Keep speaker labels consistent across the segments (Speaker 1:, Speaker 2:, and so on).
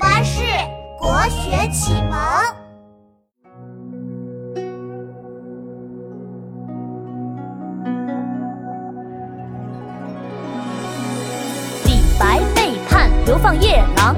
Speaker 1: 巴士国学启蒙。
Speaker 2: 李白背叛流放夜郎，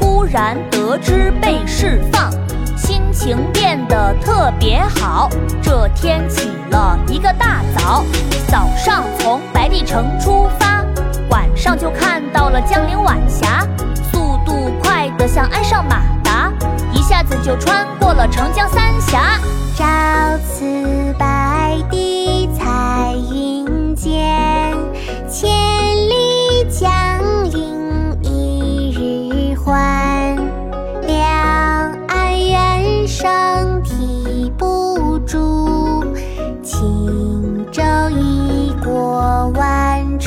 Speaker 2: 忽然得知被释放，心情变得特别好。这天起了一个大早，早上从白帝城出发，晚上就看到了江陵晚霞。